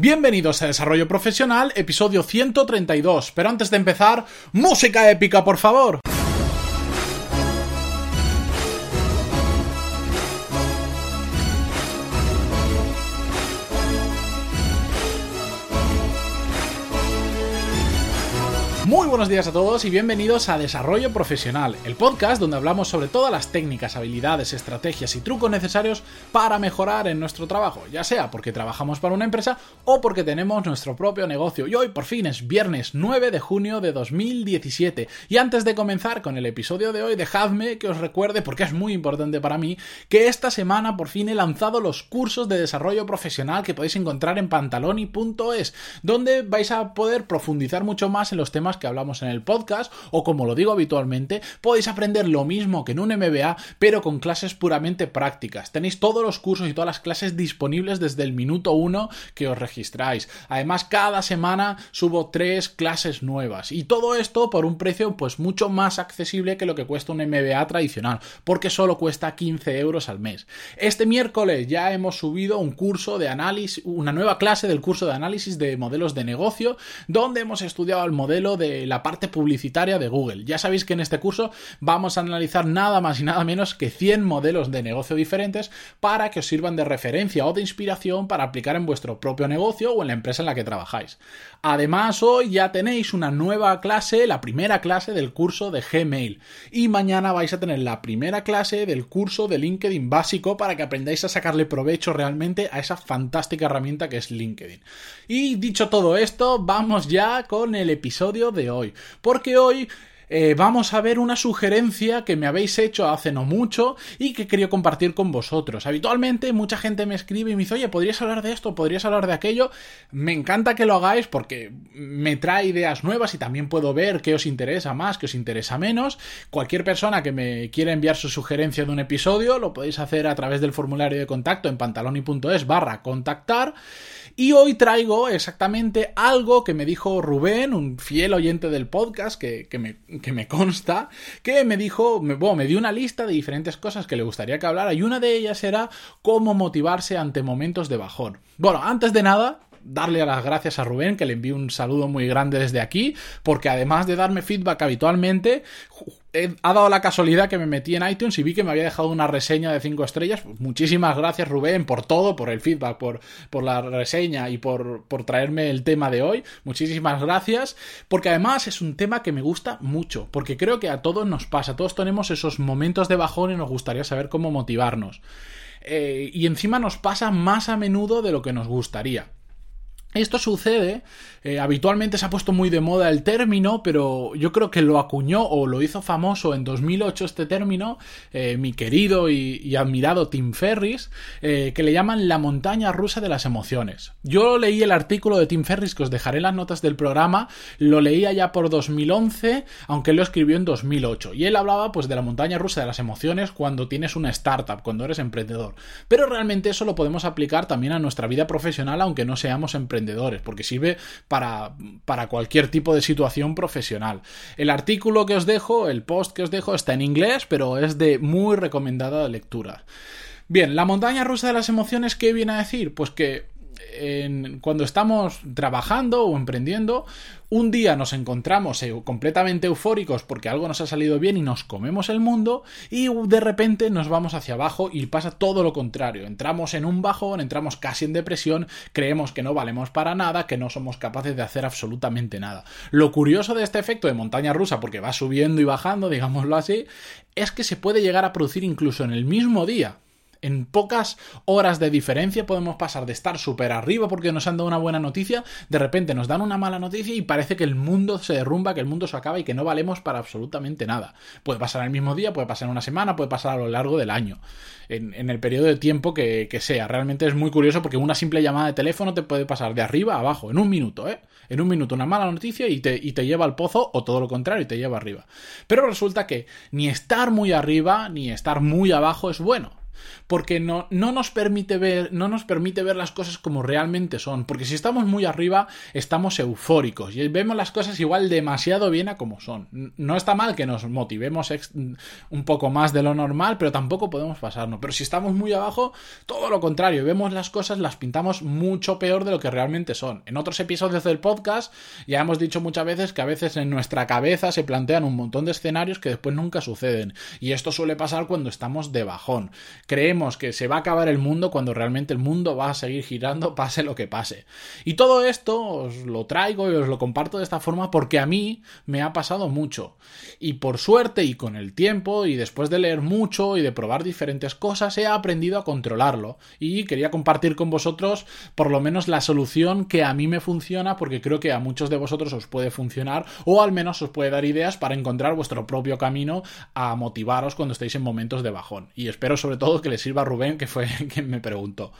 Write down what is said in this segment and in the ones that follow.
Bienvenidos a Desarrollo Profesional, episodio 132. Pero antes de empezar, música épica, por favor. Buenos días a todos y bienvenidos a Desarrollo Profesional, el podcast donde hablamos sobre todas las técnicas, habilidades, estrategias y trucos necesarios para mejorar en nuestro trabajo, ya sea porque trabajamos para una empresa o porque tenemos nuestro propio negocio. Y hoy por fin es viernes 9 de junio de 2017. Y antes de comenzar con el episodio de hoy, dejadme que os recuerde, porque es muy importante para mí, que esta semana por fin he lanzado los cursos de desarrollo profesional que podéis encontrar en pantaloni.es, donde vais a poder profundizar mucho más en los temas que hablamos en el podcast, o como lo digo habitualmente, podéis aprender lo mismo que en un MBA, pero con clases puramente prácticas. Tenéis todos los cursos y todas las clases disponibles desde el minuto uno que os registráis. Además, cada semana subo tres clases nuevas. Y todo esto por un precio pues mucho más accesible que lo que cuesta un MBA tradicional, porque solo cuesta 15 euros al mes. Este miércoles ya hemos subido un curso de análisis, una nueva clase del curso de análisis de modelos de negocio, donde hemos estudiado el modelo de la parte publicitaria de Google. Ya sabéis que en este curso vamos a analizar nada más y nada menos que 100 modelos de negocio diferentes para que os sirvan de referencia o de inspiración para aplicar en vuestro propio negocio o en la empresa en la que trabajáis. Además, hoy ya tenéis una nueva clase, la primera clase del curso de Gmail. Y mañana vais a tener la primera clase del curso de LinkedIn básico para que aprendáis a sacarle provecho realmente a esa fantástica herramienta que es LinkedIn. Y dicho todo esto, vamos ya con el episodio de hoy. Porque hoy eh, vamos a ver una sugerencia que me habéis hecho hace no mucho y que quería compartir con vosotros. Habitualmente mucha gente me escribe y me dice, oye, ¿podrías hablar de esto? ¿Podrías hablar de aquello? Me encanta que lo hagáis porque me trae ideas nuevas y también puedo ver qué os interesa más, qué os interesa menos. Cualquier persona que me quiera enviar su sugerencia de un episodio lo podéis hacer a través del formulario de contacto en pantaloni.es barra contactar. Y hoy traigo exactamente algo que me dijo Rubén, un fiel oyente del podcast que, me, que me, consta, que me dijo, me, bueno, me dio una lista de diferentes cosas que le gustaría que hablara y una de ellas era cómo motivarse ante momentos de bajón. Bueno, antes de nada, darle las gracias a Rubén, que le envío un saludo muy grande desde aquí, porque además de darme feedback habitualmente, ha dado la casualidad que me metí en iTunes y vi que me había dejado una reseña de 5 estrellas. Muchísimas gracias Rubén por todo, por el feedback, por, por la reseña y por, por traerme el tema de hoy. Muchísimas gracias, porque además es un tema que me gusta mucho, porque creo que a todos nos pasa, todos tenemos esos momentos de bajón y nos gustaría saber cómo motivarnos. Eh, y encima nos pasa más a menudo de lo que nos gustaría. Esto sucede, eh, habitualmente se ha puesto muy de moda el término, pero yo creo que lo acuñó o lo hizo famoso en 2008 este término, eh, mi querido y, admirado Tim Ferris, eh, que le llaman la montaña rusa de las emociones. Yo leí el artículo de Tim Ferris, que os dejaré en las notas del programa, lo leía ya por 2011, aunque lo escribió en 2008, y él hablaba pues de la montaña rusa de las emociones cuando tienes una startup, cuando eres emprendedor. Pero realmente eso lo podemos aplicar también a nuestra vida profesional, aunque no seamos emprendedores porque sirve para, para cualquier tipo de situación profesional. El artículo que os dejo, el post que os dejo, está en inglés, pero es de muy recomendada lectura. Bien, la montaña rusa de las emociones, ¿qué viene a decir? Pues que cuando estamos trabajando o emprendiendo, un día nos encontramos completamente eufóricos porque algo nos ha salido bien y nos comemos el mundo y de repente nos vamos hacia abajo y pasa todo lo contrario. Entramos en un bajón, entramos casi en depresión, creemos que no valemos para nada, que no somos capaces de hacer absolutamente nada. Lo curioso de este efecto de montaña rusa, porque va subiendo y bajando, digámoslo así, es que se puede llegar a producir incluso en el mismo día. En pocas horas de diferencia podemos pasar de estar súper arriba porque nos han dado una buena noticia, de repente nos dan una mala noticia y parece que el mundo se derrumba, que el mundo se acaba y que no valemos para absolutamente nada. Puede pasar el mismo día, puede pasar una semana, puede pasar a lo largo del año, en, el periodo de tiempo que, sea. Realmente es muy curioso porque una simple llamada de teléfono te puede pasar de arriba a abajo, en un minuto, ¿eh? En un minuto una mala noticia y te, y te lleva al pozo o todo lo contrario, y te lleva arriba. Pero resulta que ni estar muy arriba ni estar muy abajo es bueno porque no, no, nos permite ver, no nos permite ver las cosas como realmente son, porque si estamos muy arriba, estamos eufóricos y vemos las cosas igual demasiado bien a como son. No está mal que nos motivemos un poco más de lo normal, pero tampoco podemos pasarnos. Pero si estamos muy abajo, todo lo contrario, vemos las cosas, las pintamos mucho peor de lo que realmente son. En otros episodios del podcast ya hemos dicho muchas veces que a veces en nuestra cabeza se plantean un montón de escenarios que después nunca suceden. Y esto suele pasar cuando estamos de bajón. Creemos que se va a acabar el mundo cuando realmente el mundo va a seguir girando, pase lo que pase. Y todo esto os lo traigo y os lo comparto de esta forma porque a mí me ha pasado mucho. Y por suerte y con el tiempo y después de leer mucho y de probar diferentes cosas he aprendido a controlarlo. Y quería compartir con vosotros por lo menos la solución que a mí me funciona porque creo que a muchos de vosotros os puede funcionar o al menos os puede dar ideas para encontrar vuestro propio camino a motivaros cuando estéis en momentos de bajón. Y espero sobre todo que le sirva a Rubén, que fue quien me preguntó.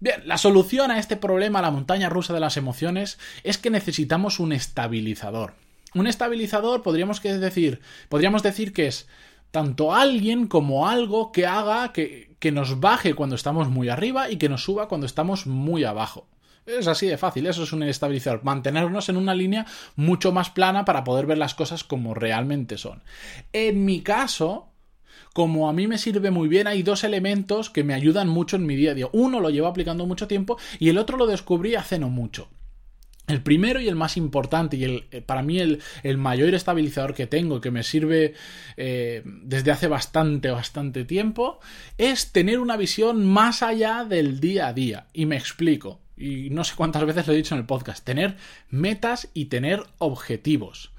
Bien, la solución a este problema, la montaña rusa de las emociones, es que necesitamos un estabilizador. Un estabilizador podríamos decir, podríamos decir que es tanto alguien como algo que haga que, que nos baje cuando estamos muy arriba y que nos suba cuando estamos muy abajo. Es así de fácil, eso es un estabilizador, mantenernos en una línea mucho más plana para poder ver las cosas como realmente son. En mi caso, como a mí me sirve muy bien, hay dos elementos que me ayudan mucho en mi día a día. Uno lo llevo aplicando mucho tiempo y el otro lo descubrí hace no mucho. El primero y el más importante y el, eh, para mí el, mayor estabilizador que tengo, que me sirve eh, desde hace bastante, bastante tiempo, es tener una visión más allá del día a día. Y me explico. Y no sé cuántas veces lo he dicho en el podcast. Tener metas y tener objetivos.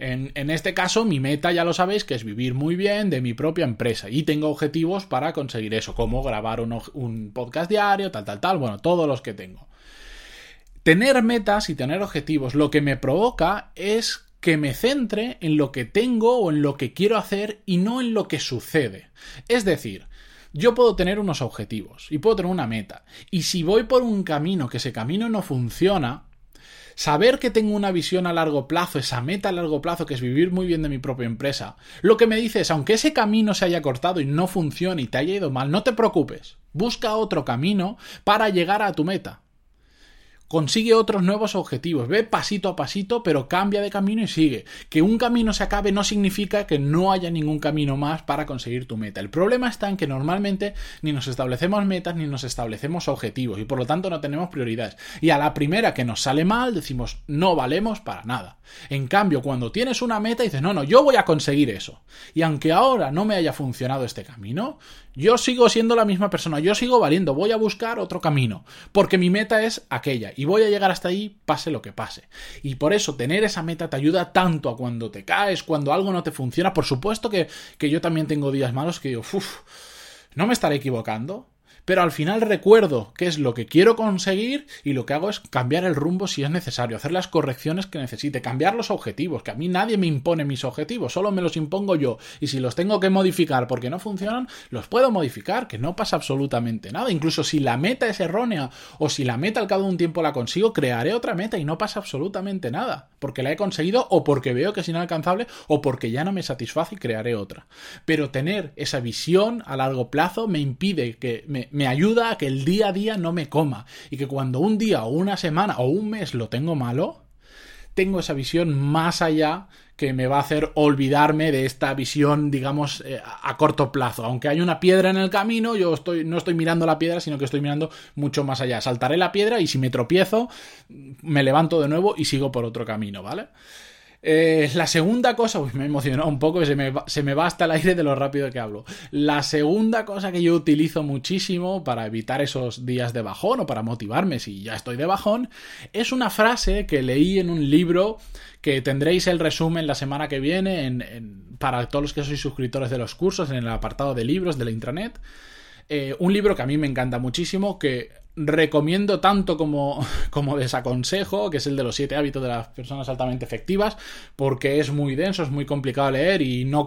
En, este caso, mi meta, ya lo sabéis, que es vivir muy bien de mi propia empresa. Y tengo objetivos para conseguir eso, como grabar un, un podcast diario, tal, tal, tal. Bueno, todos los que tengo. Tener metas y tener objetivos lo que me provoca es que me centre en lo que tengo o en lo que quiero hacer y no en lo que sucede. Es decir, yo puedo tener unos objetivos y puedo tener una meta. Y si voy por un camino que ese camino no funciona, saber que tengo una visión a largo plazo, esa meta a largo plazo que es vivir muy bien de mi propia empresa, lo que me dice es, aunque ese camino se haya cortado y no funcione y te haya ido mal, no te preocupes, busca otro camino para llegar a tu meta consigue otros nuevos objetivos, ve pasito a pasito, pero cambia de camino y sigue. Que un camino se acabe no significa que no haya ningún camino más para conseguir tu meta. El problema está en que normalmente ni nos establecemos metas ni nos establecemos objetivos y por lo tanto no tenemos prioridades. Y a la primera que nos sale mal decimos no valemos para nada. En cambio, cuando tienes una meta dices no, no, yo voy a conseguir eso. Y aunque ahora no me haya funcionado este camino, yo sigo siendo la misma persona, yo sigo valiendo, voy a buscar otro camino, porque mi meta es aquella y voy a llegar hasta ahí pase lo que pase. Y por eso tener esa meta te ayuda tanto a cuando te caes, cuando algo no te funciona. Por supuesto que, que yo también tengo días malos que digo, uff, no me estaré equivocando pero al final recuerdo qué es lo que quiero conseguir y lo que hago es cambiar el rumbo si es necesario, hacer las correcciones que necesite, cambiar los objetivos, que a mí nadie me impone mis objetivos, solo me los impongo yo. Y si los tengo que modificar porque no funcionan, los puedo modificar, que no pasa absolutamente nada, incluso si la meta es errónea o si la meta al cabo de un tiempo la consigo, crearé otra meta y no pasa absolutamente nada, porque la he conseguido o porque veo que es inalcanzable o porque ya no me satisface y crearé otra. Pero tener esa visión a largo plazo me impide que me me ayuda a que el día a día no me coma y que cuando un día o una semana o un mes lo tengo malo, tengo esa visión más allá que me va a hacer olvidarme de esta visión, digamos, eh, a corto plazo. Aunque hay una piedra en el camino, yo estoy, no estoy mirando la piedra, sino que estoy mirando mucho más allá. Saltaré la piedra y si me tropiezo, me levanto de nuevo y sigo por otro camino, ¿vale? Eh, la segunda cosa, uy, me emocionó un poco, se me, va, se me va hasta el aire de lo rápido que hablo. La segunda cosa que yo utilizo muchísimo para evitar esos días de bajón o para motivarme si ya estoy de bajón, es una frase que leí en un libro que tendréis el resumen la semana que viene en, para todos los que sois suscriptores de los cursos en el apartado de libros de la intranet. Eh, un libro que a mí me encanta muchísimo, que recomiendo tanto como, como desaconsejo, que es el de los siete hábitos de las personas altamente efectivas, porque es muy denso, es muy complicado leer y no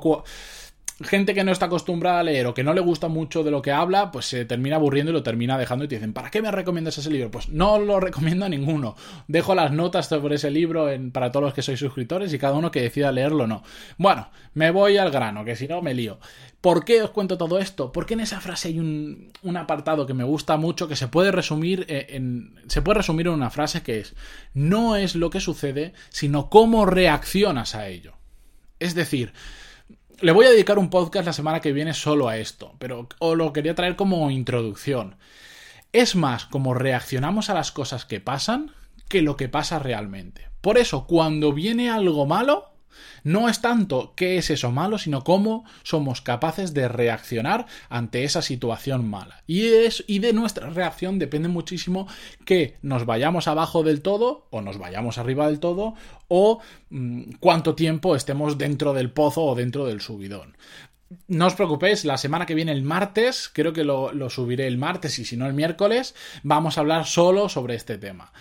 gente que no está acostumbrada a leer o que no le gusta mucho de lo que habla, pues se termina aburriendo y lo termina dejando y te dicen, ¿para qué me recomiendas ese libro? Pues no lo recomiendo a ninguno. Dejo las notas sobre ese libro para todos los que sois suscriptores y cada uno que decida leerlo o no. Bueno, me voy al grano, que si no me lío. ¿Por qué os cuento todo esto? Porque en esa frase hay un, un apartado que me gusta mucho que se puede resumir eh, en, se puede resumir en una frase que es no es lo que sucede, sino cómo reaccionas a ello. Es decir, le voy a dedicar un podcast la semana que viene solo a esto, pero os lo quería traer como introducción. Es más como reaccionamos a las cosas que pasan que lo que pasa realmente. Por eso, cuando viene algo malo, no es tanto qué es eso malo, sino cómo somos capaces de reaccionar ante esa situación mala. Y, es, y de nuestra reacción depende muchísimo que nos vayamos abajo del todo o nos vayamos arriba del todo o mm, cuánto tiempo estemos dentro del pozo o dentro del subidón. No os preocupéis, la semana que viene, el martes, creo que lo, subiré el martes y si no el miércoles, vamos a hablar solo sobre este tema.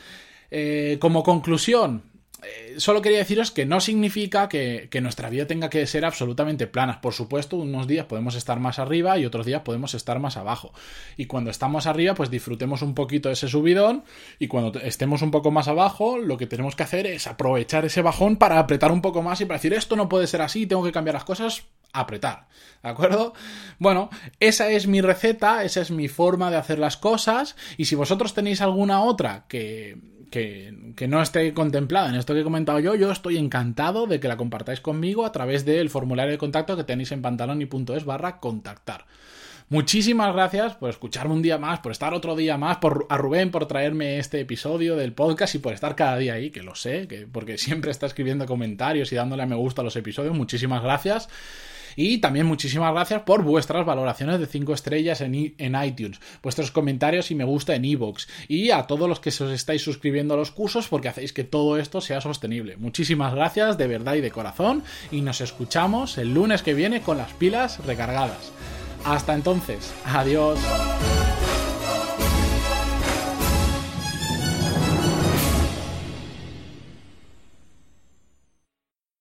Eh, como conclusión, eh, solo quería deciros que no significa que, nuestra vida tenga que ser absolutamente plana. Por supuesto, unos días podemos estar más arriba y otros días podemos estar más abajo. Y cuando estamos arriba, pues disfrutemos un poquito de ese subidón. Y cuando estemos un poco más abajo, lo que tenemos que hacer es aprovechar ese bajón para apretar un poco más y para decir esto no puede ser así, tengo que cambiar las cosas, apretar. ¿De acuerdo? Bueno, esa es mi receta, esa es mi forma de hacer las cosas. Y si vosotros tenéis alguna otra que que, no esté contemplada en esto que he comentado yo, yo estoy encantado de que la compartáis conmigo a través del formulario de contacto que tenéis en pantaloni.es barra contactar. Muchísimas gracias por escucharme un día más, por estar otro día más, por a Rubén por traerme este episodio del podcast y por estar cada día ahí, que lo sé, que porque siempre está escribiendo comentarios y dándole a me gusta a los episodios. Muchísimas gracias. Y también muchísimas gracias por vuestras valoraciones de 5 estrellas en, iTunes, vuestros comentarios y me gusta en iVoox y a todos los que os estáis suscribiendo a los cursos porque hacéis que todo esto sea sostenible. Muchísimas gracias de verdad y de corazón y nos escuchamos el lunes que viene con las pilas recargadas. Hasta entonces, adiós.